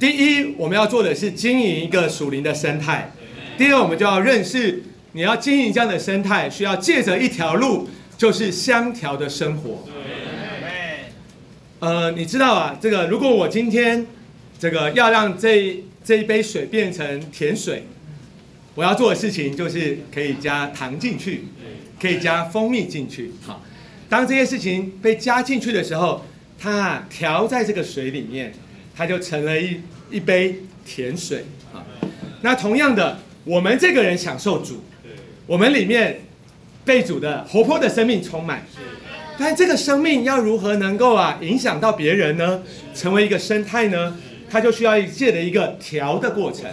第一，我们要做的是经营一个属灵的生态；第二，我们就要认识，你要经营这样的生态，需要借着一条路，就是香调的生活。呃，你知道啊，这个如果我今天这个要让这这一杯水变成甜水，我要做的事情就是可以加糖进去，可以加蜂蜜进去。好，当这些事情被加进去的时候，它调在这个水里面，它就成了一一杯甜水。啊，那同样的，我们这个人享受主，我们里面被主的活泼的生命充满。但这个生命要如何能够啊影响到别人呢？成为一个生态呢？它就需要一切的一个调的过程。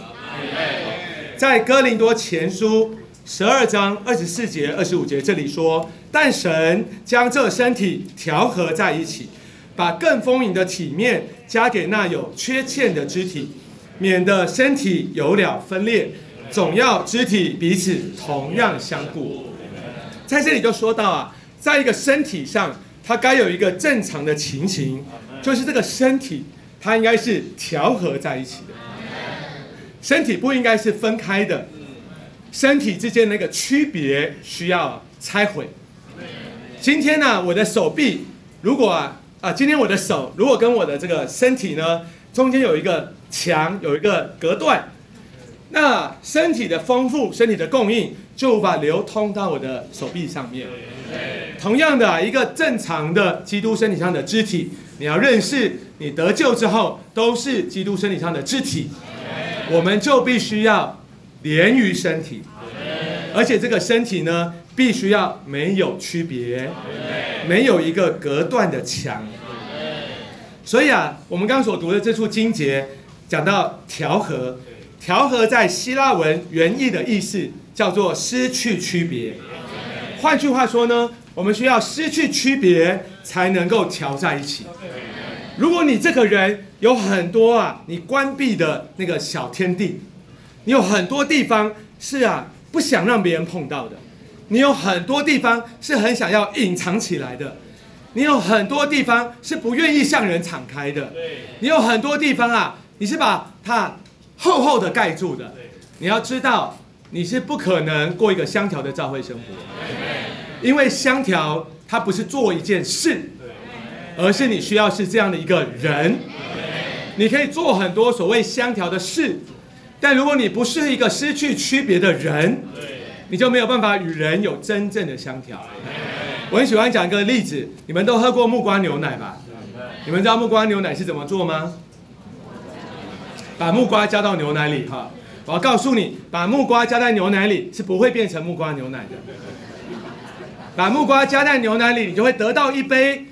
在哥林多前书十二章二十四节、二十五节这里说：“但神将这身体调和在一起，把更丰盈的体面加给那有缺欠的肢体，免得身体有了分裂，总要肢体彼此同样相顾。”在这里就说到啊。在一个身体上，它该有一个正常的情形，就是这个身体它应该是调和在一起的，身体不应该是分开的，身体之间那个区别需要拆毁。今天呢，我的手臂如果啊啊，今天我的手如果跟我的这个身体呢中间有一个墙，有一个隔断，那身体的丰富，身体的供应就无法流通到我的手臂上面。同样的，一个正常的基督身体上的肢体，你要认识，你得救之后都是基督身体上的肢体，我们就必须要连于身体，而且这个身体呢，必须要没有区别，没有一个隔断的墙。所以啊，我们刚刚所读的这处经节讲到调和，调和在希腊文原意的意思叫做失去区别。换句话说呢，我们需要失去区别才能够调在一起。如果你这个人有很多啊，你关闭的那个小天地，你有很多地方是啊不想让别人碰到的，你有很多地方是很想要隐藏起来的，你有很多地方是不愿意向人敞开的，你有很多地方啊，你是把它厚厚的盖住的。你要知道。你是不可能过一个香调的教会生活，因为香调它不是做一件事，而是你需要是这样的一个人。你可以做很多所谓香调的事，但如果你不是一个失去区别的人，你就没有办法与人有真正的相调。我很喜欢讲一个例子，你们都喝过木瓜牛奶吧？你们知道木瓜牛奶是怎么做吗？把木瓜加到牛奶里，哈。我要告诉你，把木瓜加在牛奶里是不会变成木瓜牛奶的。把木瓜加在牛奶里，你就会得到一杯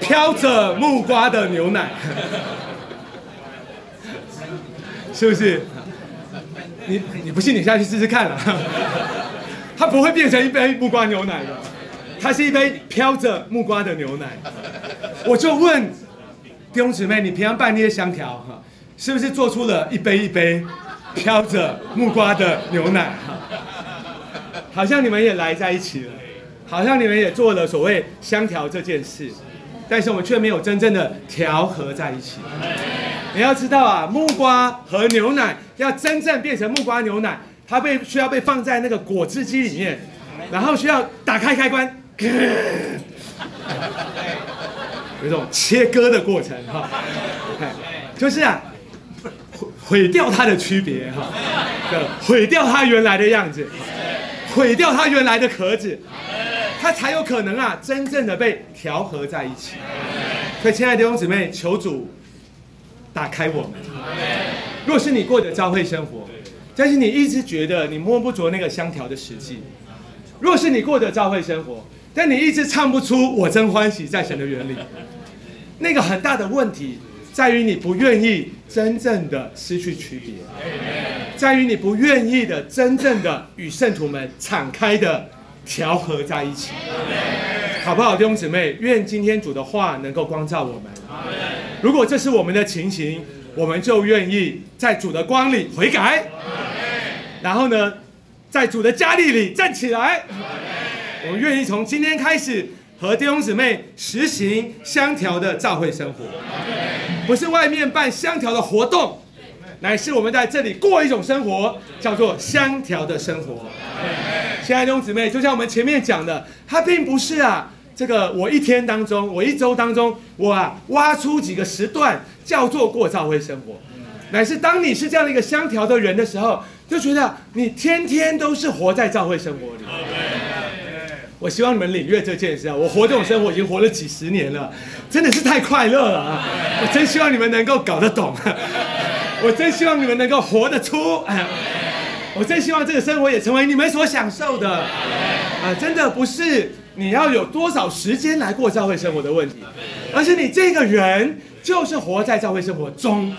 飘着木瓜的牛奶，是不是？你你不信，你下去试试看了。它不会变成一杯木瓜牛奶的，它是一杯飘着木瓜的牛奶。我就问弟兄姊妹，你平常办那些香条哈？是不是做出了一杯一杯飘着木瓜的牛奶？好像你们也来在一起了，好像你们也做了所谓香调这件事，但是我们却没有真正的调和在一起。你要知道啊，木瓜和牛奶要真正变成木瓜牛奶，它被需要被放在那个果汁机里面，然后需要打开开关，有一种切割的过程哈，就是啊。毁掉它的区别，哈，毁掉它原来的样子，毁掉它原来的壳子，它才有可能啊，真正的被调和在一起。所以，亲爱的弟兄姊妹，求主打开我们。若是你过的教会生活，但是你一直觉得你摸不着那个香调的实际；若是你过的教会生活，但你一直唱不出我真欢喜在神的原理，那个很大的问题。在于你不愿意真正的失去区别，在于你不愿意的真正的与圣徒们敞开的调和在一起，好不好，弟兄姊妹？愿今天主的话能够光照我们。如果这是我们的情形，我们就愿意在主的光里悔改，然后呢，在主的加力里站起来。我们愿意从今天开始和弟兄姊妹实行相调的教会生活，不是外面办相调的活动，乃是我们在这里过一种生活，叫做相调的生活。亲爱的弟兄姊妹，就像我们前面讲的，它并不是啊，这个我一天当中，我一周当中，我啊挖出几个时段叫做过教会生活，乃是当你是这样的一个相调的人的时候，就觉得你天天都是活在教会生活里。我希望你们领略这件事啊！我活这种生活已经活了几十年了，真的是太快乐了啊！我真希望你们能够搞得懂，我真希望你们能够活得出，我真希望这个生活也成为你们所享受的啊！真的不是你要有多少时间来过教会生活的问题，而是你这个人就是活在教会生活中。